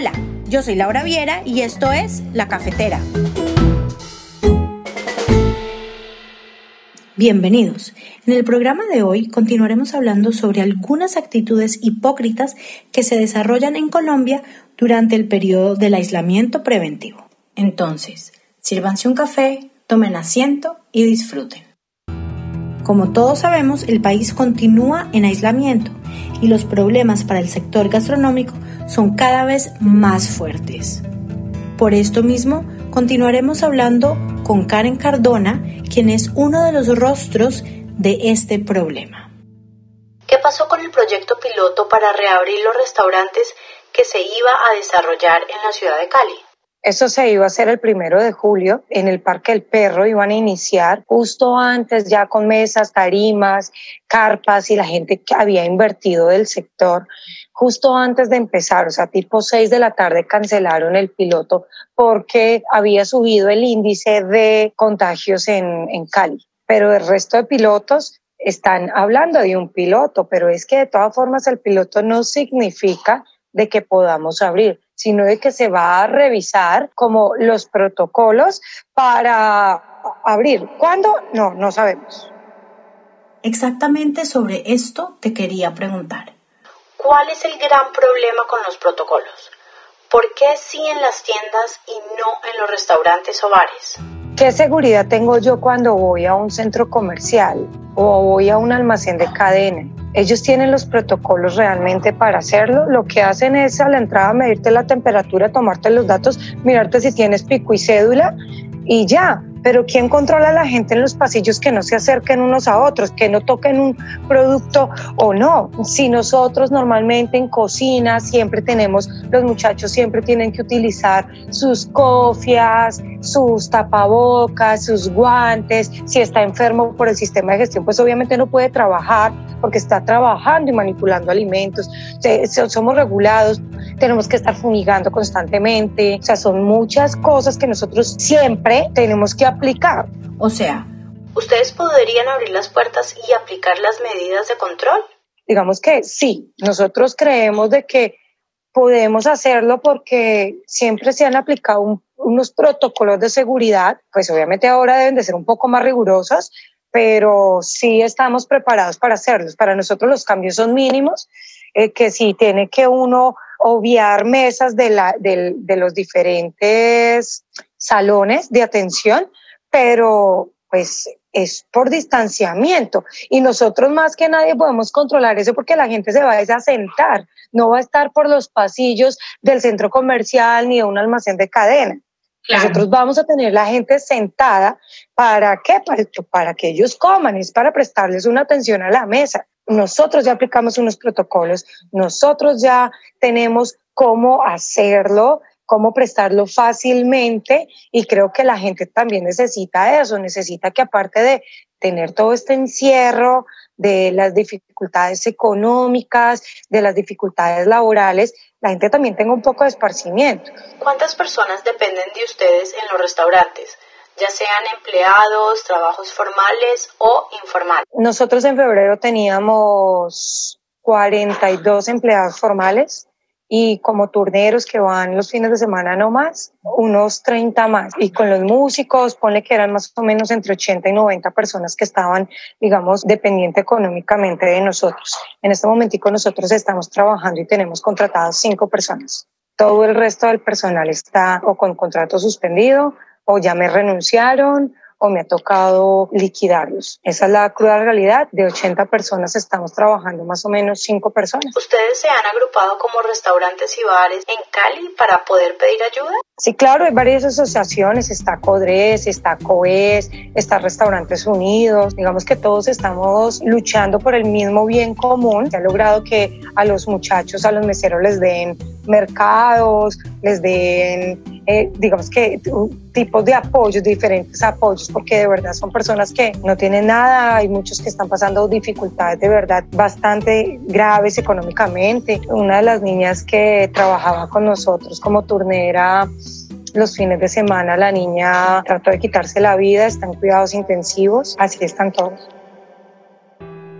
Hola, yo soy Laura Viera y esto es La Cafetera. Bienvenidos. En el programa de hoy continuaremos hablando sobre algunas actitudes hipócritas que se desarrollan en Colombia durante el periodo del aislamiento preventivo. Entonces, sírvanse un café, tomen asiento y disfruten. Como todos sabemos, el país continúa en aislamiento y los problemas para el sector gastronómico son cada vez más fuertes. Por esto mismo, continuaremos hablando con Karen Cardona, quien es uno de los rostros de este problema. ¿Qué pasó con el proyecto piloto para reabrir los restaurantes que se iba a desarrollar en la ciudad de Cali? Eso se iba a hacer el primero de julio en el Parque El Perro, iban a iniciar justo antes ya con mesas, tarimas, carpas y la gente que había invertido del sector. Justo antes de empezar, o sea, tipo 6 de la tarde cancelaron el piloto porque había subido el índice de contagios en, en Cali. Pero el resto de pilotos están hablando de un piloto, pero es que de todas formas el piloto no significa de que podamos abrir sino de que se va a revisar como los protocolos para abrir. ¿Cuándo? No, no sabemos. Exactamente sobre esto te quería preguntar. ¿Cuál es el gran problema con los protocolos? ¿Por qué sí en las tiendas y no en los restaurantes o bares? ¿Qué seguridad tengo yo cuando voy a un centro comercial o voy a un almacén de cadena? Ellos tienen los protocolos realmente para hacerlo. Lo que hacen es a la entrada medirte la temperatura, tomarte los datos, mirarte si tienes pico y cédula y ya. Pero ¿quién controla a la gente en los pasillos que no se acerquen unos a otros, que no toquen un producto o no? Si nosotros normalmente en cocina siempre tenemos, los muchachos siempre tienen que utilizar sus cofias, sus tapabocas, sus guantes. Si está enfermo por el sistema de gestión, pues obviamente no puede trabajar porque está trabajando y manipulando alimentos. Somos regulados, tenemos que estar fumigando constantemente. O sea, son muchas cosas que nosotros siempre tenemos que aplicar. O sea, ¿ustedes podrían abrir las puertas y aplicar las medidas de control? Digamos que sí, nosotros creemos de que podemos hacerlo porque siempre se han aplicado unos protocolos de seguridad, pues obviamente ahora deben de ser un poco más rigurosos, pero sí estamos preparados para hacerlos. Para nosotros los cambios son mínimos, eh, que si tiene que uno obviar mesas de, la, de, de los diferentes salones de atención, pero pues es por distanciamiento. Y nosotros más que nadie podemos controlar eso porque la gente se va a sentar, no va a estar por los pasillos del centro comercial ni de un almacén de cadena. Nosotros vamos a tener la gente sentada. Para qué? Para, para que ellos coman, es para prestarles una atención a la mesa. Nosotros ya aplicamos unos protocolos, nosotros ya tenemos cómo hacerlo, cómo prestarlo fácilmente y creo que la gente también necesita eso, necesita que aparte de tener todo este encierro, de las dificultades económicas, de las dificultades laborales, la gente también tenga un poco de esparcimiento. ¿Cuántas personas dependen de ustedes en los restaurantes? ya sean empleados, trabajos formales o informales. Nosotros en febrero teníamos 42 empleados formales, y como turneros que van los fines de semana no más, unos 30 más. Y con los músicos, ponle que eran más o menos entre 80 y 90 personas que estaban, digamos, dependientes económicamente de nosotros. En este momentico nosotros estamos trabajando y tenemos contratadas cinco personas. Todo el resto del personal está o con contrato suspendido o ya me renunciaron o me ha tocado liquidarlos. Esa es la cruda realidad. De 80 personas estamos trabajando más o menos 5 personas. ¿Ustedes se han agrupado como restaurantes y bares en Cali para poder pedir ayuda? Sí, claro, hay varias asociaciones, está CODRES, está COES, está Restaurantes Unidos, digamos que todos estamos luchando por el mismo bien común. Se ha logrado que a los muchachos, a los meseros les den mercados, les den, eh, digamos que tipos de apoyos, diferentes apoyos, porque de verdad son personas que no tienen nada, hay muchos que están pasando dificultades de verdad bastante graves económicamente. Una de las niñas que trabajaba con nosotros como turnera, los fines de semana la niña trató de quitarse la vida, están cuidados intensivos, así están todos.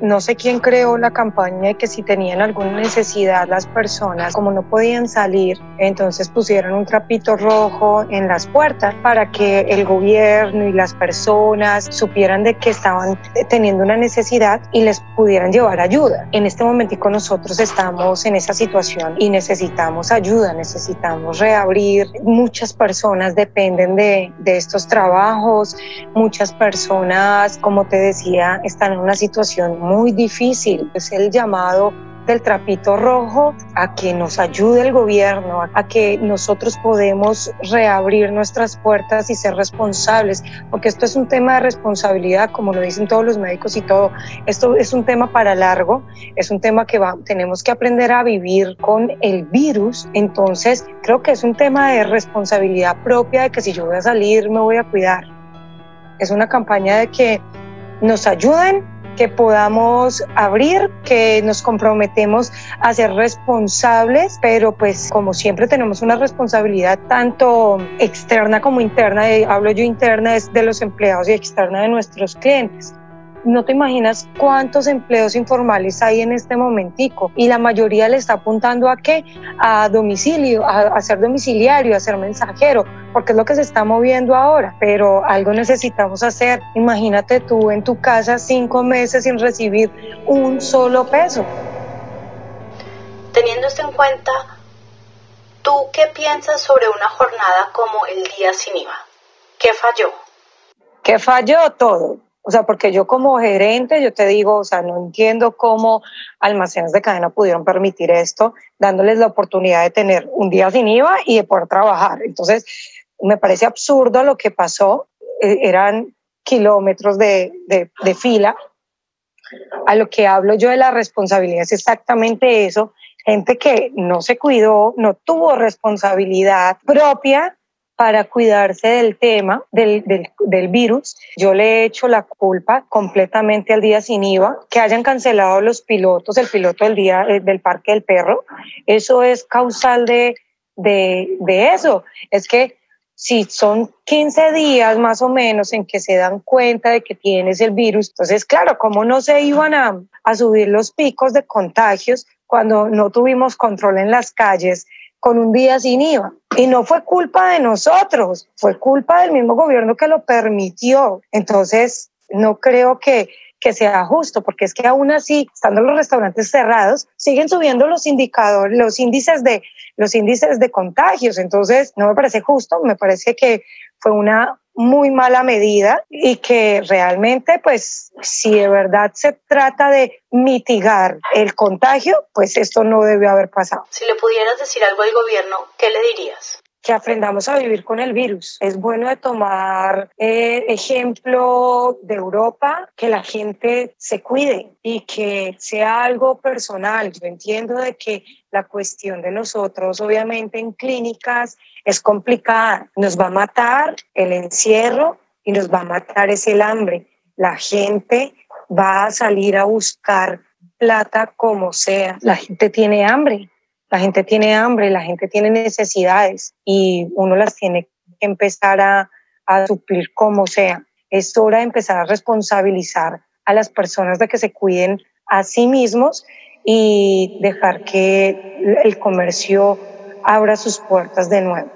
No sé quién creó la campaña de que si tenían alguna necesidad las personas, como no podían salir, entonces pusieron un trapito rojo en las puertas para que el gobierno y las personas supieran de que estaban teniendo una necesidad y les pudieran llevar ayuda. En este momentico nosotros estamos en esa situación y necesitamos ayuda, necesitamos reabrir. Muchas personas dependen de, de estos trabajos, muchas personas, como te decía, están en una situación difícil. Es el llamado del trapito rojo a que nos ayude el gobierno, a que nosotros podemos reabrir nuestras puertas y ser responsables, porque esto es un tema de responsabilidad, como lo dicen todos los médicos y todo. Esto es un tema para largo, es un tema que va, tenemos que aprender a vivir con el virus. Entonces, creo que es un tema de responsabilidad propia, de que si yo voy a salir, me voy a cuidar. Es una campaña de que nos ayuden que podamos abrir, que nos comprometemos a ser responsables, pero pues como siempre tenemos una responsabilidad tanto externa como interna, hablo yo interna es de los empleados y externa de nuestros clientes no te imaginas cuántos empleos informales hay en este momentico y la mayoría le está apuntando a qué? A domicilio, a, ser domiciliario, a ser mensajero, porque es lo que se está moviendo ahora, pero algo necesitamos hacer. Imagínate tú en tu casa cinco meses sin recibir un solo peso. Teniendo esto en cuenta, ¿tú qué piensas sobre una jornada como el día sin IVA? ¿Qué falló? ¿Qué falló todo? O sea, porque yo como gerente, yo te digo, o sea, no entiendo cómo almacenes de cadena pudieron permitir esto, dándoles la oportunidad de tener un día sin IVA y de poder trabajar. Entonces, me parece absurdo lo que pasó. E, eran kilómetros de, de, de fila. A lo que hablo yo de la responsabilidad es exactamente eso. Gente que no se cuidó, no tuvo responsabilidad propia para cuidarse del tema del, del, virus. Yo le he hecho la culpa completamente al día sin IVA, que hayan cancelado los pilotos, el piloto del día eh, del Parque del Perro. Eso es causal de, de, de eso. Es que si son 15 días más o menos en que se dan cuenta de que tienes el virus, entonces claro, ¿cómo no se iban a, a subir los picos de contagios cuando no tuvimos control en las calles con un día sin IVA? Y no fue culpa de nosotros, fue culpa del mismo gobierno que lo permitió. Entonces, no creo que, que sea justo, porque es que aún así, estando los restaurantes cerrados, siguen subiendo los indicadores, los índices de, los índices de contagios. Entonces, no me parece justo, me parece que fue una muy mala medida y que realmente, pues, si de verdad se trata de mitigar el contagio, pues esto no debe haber pasado. Si le pudieras decir algo al gobierno, ¿qué le dirías? Que aprendamos a vivir con el virus. Es bueno de tomar eh, ejemplo de Europa, que la gente se cuide y que sea algo personal. Yo entiendo de que la cuestión de nosotros, obviamente en clínicas, es complicada. Nos va a matar el encierro y nos va a matar ese el hambre. La gente va a salir a buscar plata como sea. La gente tiene hambre la gente tiene hambre, la gente tiene necesidades y uno las tiene que empezar a, a suplir como sea. Es hora de empezar a responsabilizar a las personas de que se cuiden a sí mismos y dejar que el comercio abra sus puertas de nuevo.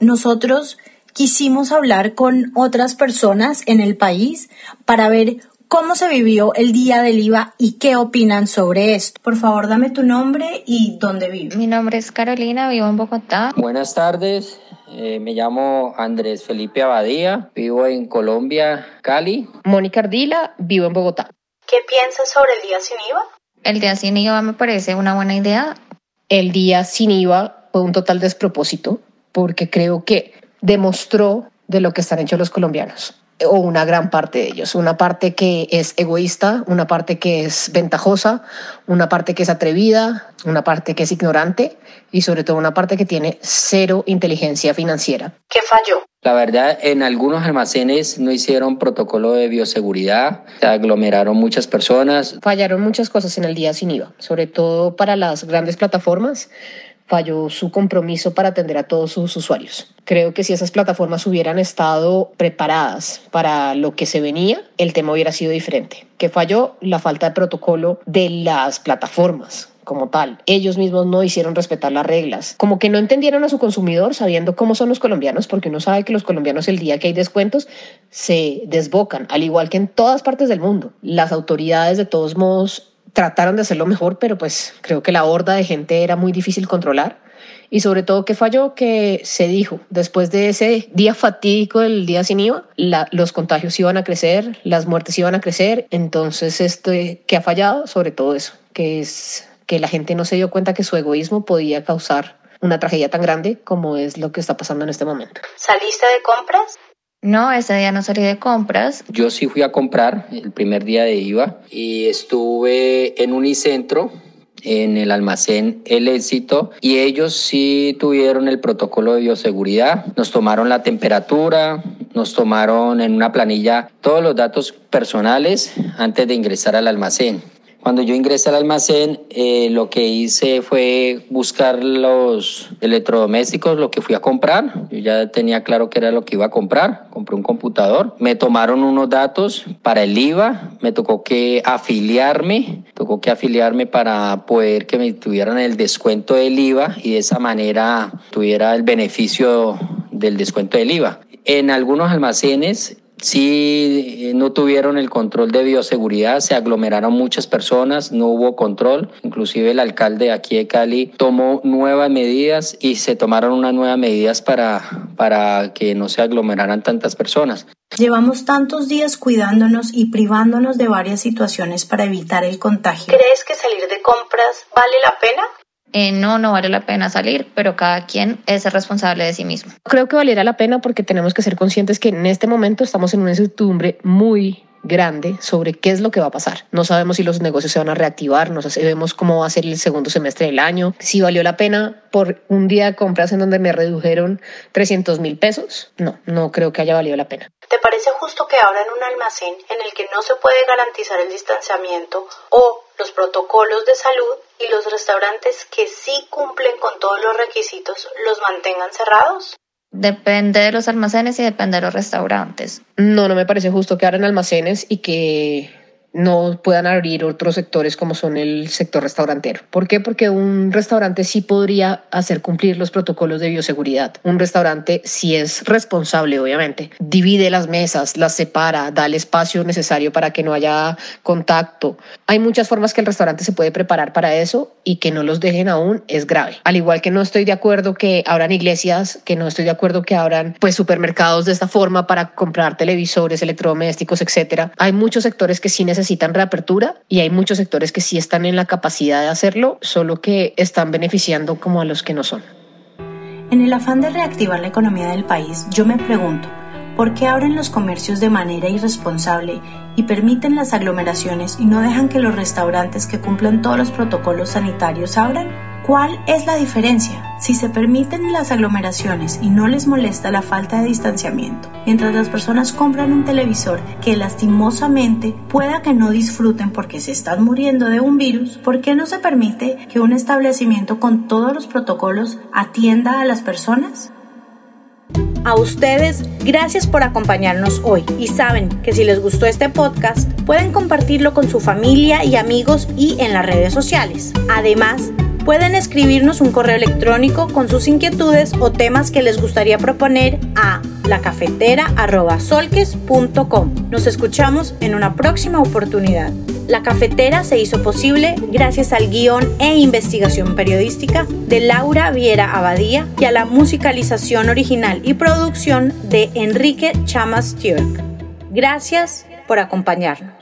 Nosotros quisimos hablar con otras personas en el país para ver cómo se vivió el día del IVA y qué opinan sobre esto. Por favor, dame tu nombre y dónde vives. Mi nombre es Carolina, vivo en Bogotá. Buenas tardes, eh, me llamo Andrés Felipe Abadía, vivo en Colombia, Cali. Mónica Ardila, vivo en Bogotá. ¿Qué piensas sobre el día sin IVA? El día sin IVA me parece una buena idea. El día sin IVA fue un total despropósito porque creo que demostró de lo que están hechos los colombianos o una gran parte de ellos. Una parte que es egoísta, una parte que es ventajosa, una parte que es atrevida, una parte que es ignorante y sobre todo una parte que tiene cero inteligencia financiera. ¿Qué falló? La verdad, en algunos almacenes no hicieron protocolo de bioseguridad, se aglomeraron muchas personas. Fallaron muchas cosas en el día sin IVA, sobre todo para las grandes plataformas falló su compromiso para atender a todos sus usuarios. Creo que si esas plataformas hubieran estado preparadas para lo que se venía, el tema hubiera sido diferente. ¿Qué falló? La falta de protocolo de las plataformas como tal. Ellos mismos no hicieron respetar las reglas. Como que no entendieron a su consumidor sabiendo cómo son los colombianos, porque uno sabe que los colombianos el día que hay descuentos se desbocan, al igual que en todas partes del mundo. Las autoridades de todos modos trataron de hacerlo mejor, pero pues creo que la horda de gente era muy difícil controlar. Y sobre todo que falló que se dijo, después de ese día fatídico del día sin IVA, los contagios iban a crecer, las muertes iban a crecer. Entonces, esto que ha fallado, sobre todo eso, que es que la gente no se dio cuenta que su egoísmo podía causar una tragedia tan grande como es lo que está pasando en este momento. ¿Saliste de compras? No, ese día no salí de compras. Yo sí fui a comprar el primer día de IVA y estuve en Unicentro en el almacén El Éxito y ellos sí tuvieron el protocolo de bioseguridad. Nos tomaron la temperatura, nos tomaron en una planilla todos los datos personales antes de ingresar al almacén. Cuando yo ingresé al almacén, eh, lo que hice fue buscar los electrodomésticos, lo que fui a comprar. Yo ya tenía claro que era lo que iba a comprar. Compré un computador. Me tomaron unos datos para el IVA. Me tocó que afiliarme. Tocó que afiliarme para poder que me tuvieran el descuento del IVA y de esa manera tuviera el beneficio del descuento del IVA. En algunos almacenes Sí, eh, no tuvieron el control de bioseguridad, se aglomeraron muchas personas, no hubo control. Inclusive el alcalde aquí de Cali tomó nuevas medidas y se tomaron unas nuevas medidas para, para que no se aglomeraran tantas personas. Llevamos tantos días cuidándonos y privándonos de varias situaciones para evitar el contagio. ¿Crees que salir de compras vale la pena? Eh, no, no vale la pena salir, pero cada quien es responsable de sí mismo. Creo que valiera la pena porque tenemos que ser conscientes que en este momento estamos en una incertidumbre muy grande sobre qué es lo que va a pasar. No sabemos si los negocios se van a reactivar, no sabemos cómo va a ser el segundo semestre del año, si valió la pena por un día de compras en donde me redujeron 300 mil pesos. No, no creo que haya valido la pena. ¿Te parece justo que ahora en un almacén en el que no se puede garantizar el distanciamiento o los protocolos de salud y los restaurantes que sí cumplen con todos los requisitos los mantengan cerrados? Depende de los almacenes y depende de los restaurantes. No, no me parece justo que abran almacenes y que no puedan abrir otros sectores como son el sector restaurantero. ¿Por qué? Porque un restaurante sí podría hacer cumplir los protocolos de bioseguridad. Un restaurante, si es responsable, obviamente, divide las mesas, las separa, da el espacio necesario para que no haya contacto. Hay muchas formas que el restaurante se puede preparar para eso y que no los dejen aún es grave. Al igual que no estoy de acuerdo que abran iglesias, que no estoy de acuerdo que abran pues supermercados de esta forma para comprar televisores, electrodomésticos, etcétera. Hay muchos sectores que sí necesitan necesitan reapertura y hay muchos sectores que sí están en la capacidad de hacerlo, solo que están beneficiando como a los que no son. En el afán de reactivar la economía del país, yo me pregunto, ¿por qué abren los comercios de manera irresponsable y permiten las aglomeraciones y no dejan que los restaurantes que cumplan todos los protocolos sanitarios abran? ¿Cuál es la diferencia? Si se permiten las aglomeraciones y no les molesta la falta de distanciamiento, mientras las personas compran un televisor que lastimosamente pueda que no disfruten porque se están muriendo de un virus, ¿por qué no se permite que un establecimiento con todos los protocolos atienda a las personas? A ustedes, gracias por acompañarnos hoy y saben que si les gustó este podcast, pueden compartirlo con su familia y amigos y en las redes sociales. Además, Pueden escribirnos un correo electrónico con sus inquietudes o temas que les gustaría proponer a lacafetera.solques.com. Nos escuchamos en una próxima oportunidad. La cafetera se hizo posible gracias al guion e investigación periodística de Laura Viera Abadía y a la musicalización original y producción de Enrique Chamas. Gracias por acompañarnos.